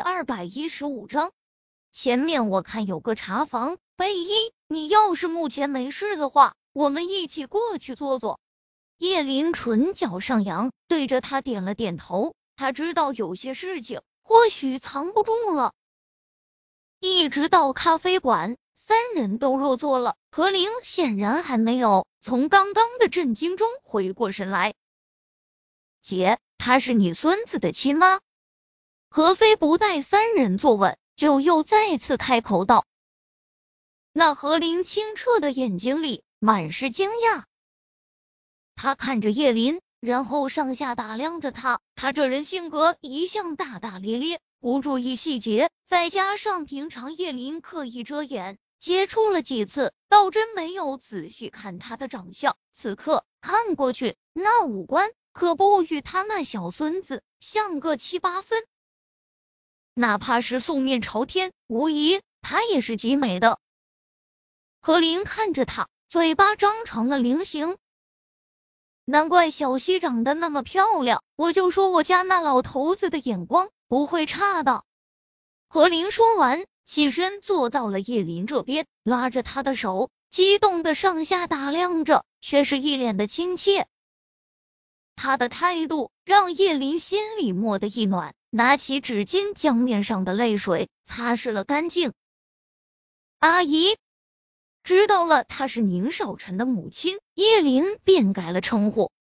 二百一十五章，前面我看有个茶房，贝一，你要是目前没事的话，我们一起过去坐坐。叶林唇角上扬，对着他点了点头。他知道有些事情或许藏不住了。一直到咖啡馆，三人都落座了。何灵显然还没有从刚刚的震惊中回过神来。姐，她是你孙子的亲妈。何飞不待三人坐稳，就又再次开口道：“那何林清澈的眼睛里满是惊讶，他看着叶林，然后上下打量着他。他这人性格一向大大咧咧，不注意细节，再加上平常叶林刻意遮掩，接触了几次，倒真没有仔细看他的长相。此刻看过去，那五官可不与他那小孙子像个七八分。”哪怕是素面朝天，无疑她也是极美的。何林看着他，嘴巴张成了菱形。难怪小溪长得那么漂亮，我就说我家那老头子的眼光不会差的。何林说完，起身坐到了叶林这边，拉着他的手，激动的上下打量着，却是一脸的亲切。他的态度让叶林心里蓦地一暖。拿起纸巾，将面上的泪水擦拭了干净。阿姨知道了，她是宁少臣的母亲，叶林便改了称呼。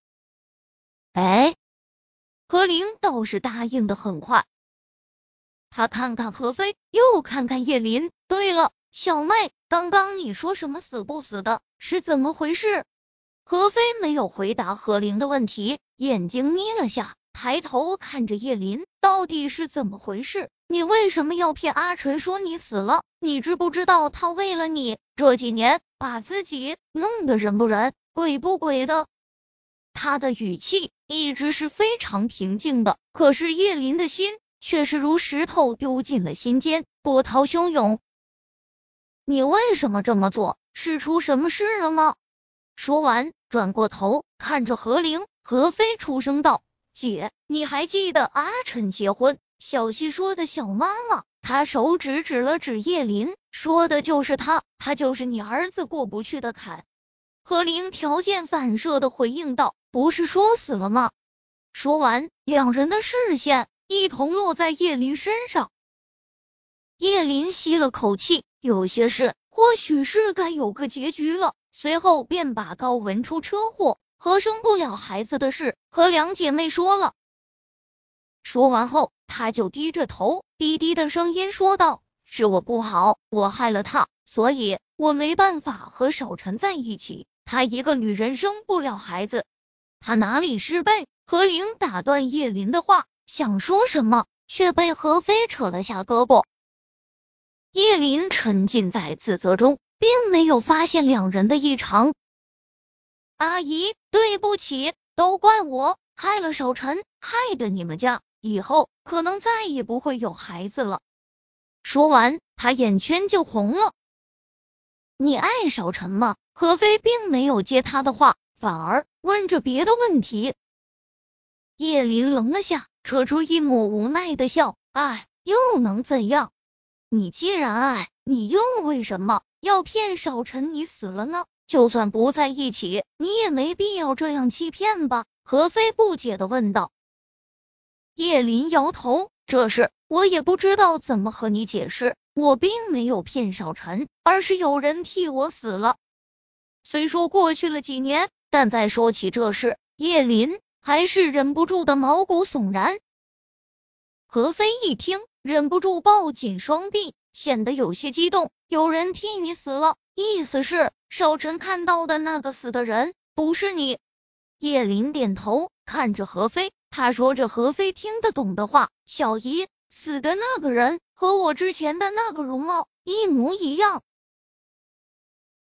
哎，何玲倒是答应的很快。他看看何飞，又看看叶林。对了，小妹，刚刚你说什么死不死的，是怎么回事？何飞没有回答何玲的问题，眼睛眯了下。抬头看着叶林，到底是怎么回事？你为什么要骗阿晨说你死了？你知不知道他为了你这几年把自己弄得人不人鬼不鬼的？他的语气一直是非常平静的，可是叶林的心却是如石头丢进了心间，波涛汹涌。你为什么这么做？是出什么事了吗？说完，转过头看着何灵，何飞出声道。姐，你还记得阿晨结婚，小西说的小妈妈？他手指指了指叶林，说的就是他，他就是你儿子过不去的坎。何林条件反射的回应道：“不是说死了吗？”说完，两人的视线一同落在叶林身上。叶林吸了口气，有些事或许是该有个结局了。随后便把高文出车祸。和生不了孩子的事和两姐妹说了。说完后，他就低着头，低低的声音说道：“是我不好，我害了他，所以我没办法和少晨在一起。她一个女人生不了孩子，她哪里是被？”何玲打断叶林的话，想说什么，却被何飞扯了下胳膊。叶林沉浸在自责中，并没有发现两人的异常。阿姨，对不起，都怪我害了少晨，害得你们家以后可能再也不会有孩子了。说完，他眼圈就红了。你爱少晨吗？何飞并没有接他的话，反而问着别的问题。叶林愣了下，扯出一抹无奈的笑：“爱又能怎样？你既然爱，你又为什么要骗少晨？你死了呢？”就算不在一起，你也没必要这样欺骗吧？何飞不解的问道。叶林摇头，这事我也不知道怎么和你解释。我并没有骗少晨，而是有人替我死了。虽说过去了几年，但再说起这事，叶林还是忍不住的毛骨悚然。何飞一听，忍不住抱紧双臂，显得有些激动。有人替你死了，意思是？少晨看到的那个死的人不是你。叶林点头，看着何飞，他说着何飞听得懂的话：“小姨死的那个人和我之前的那个容貌一模一样。”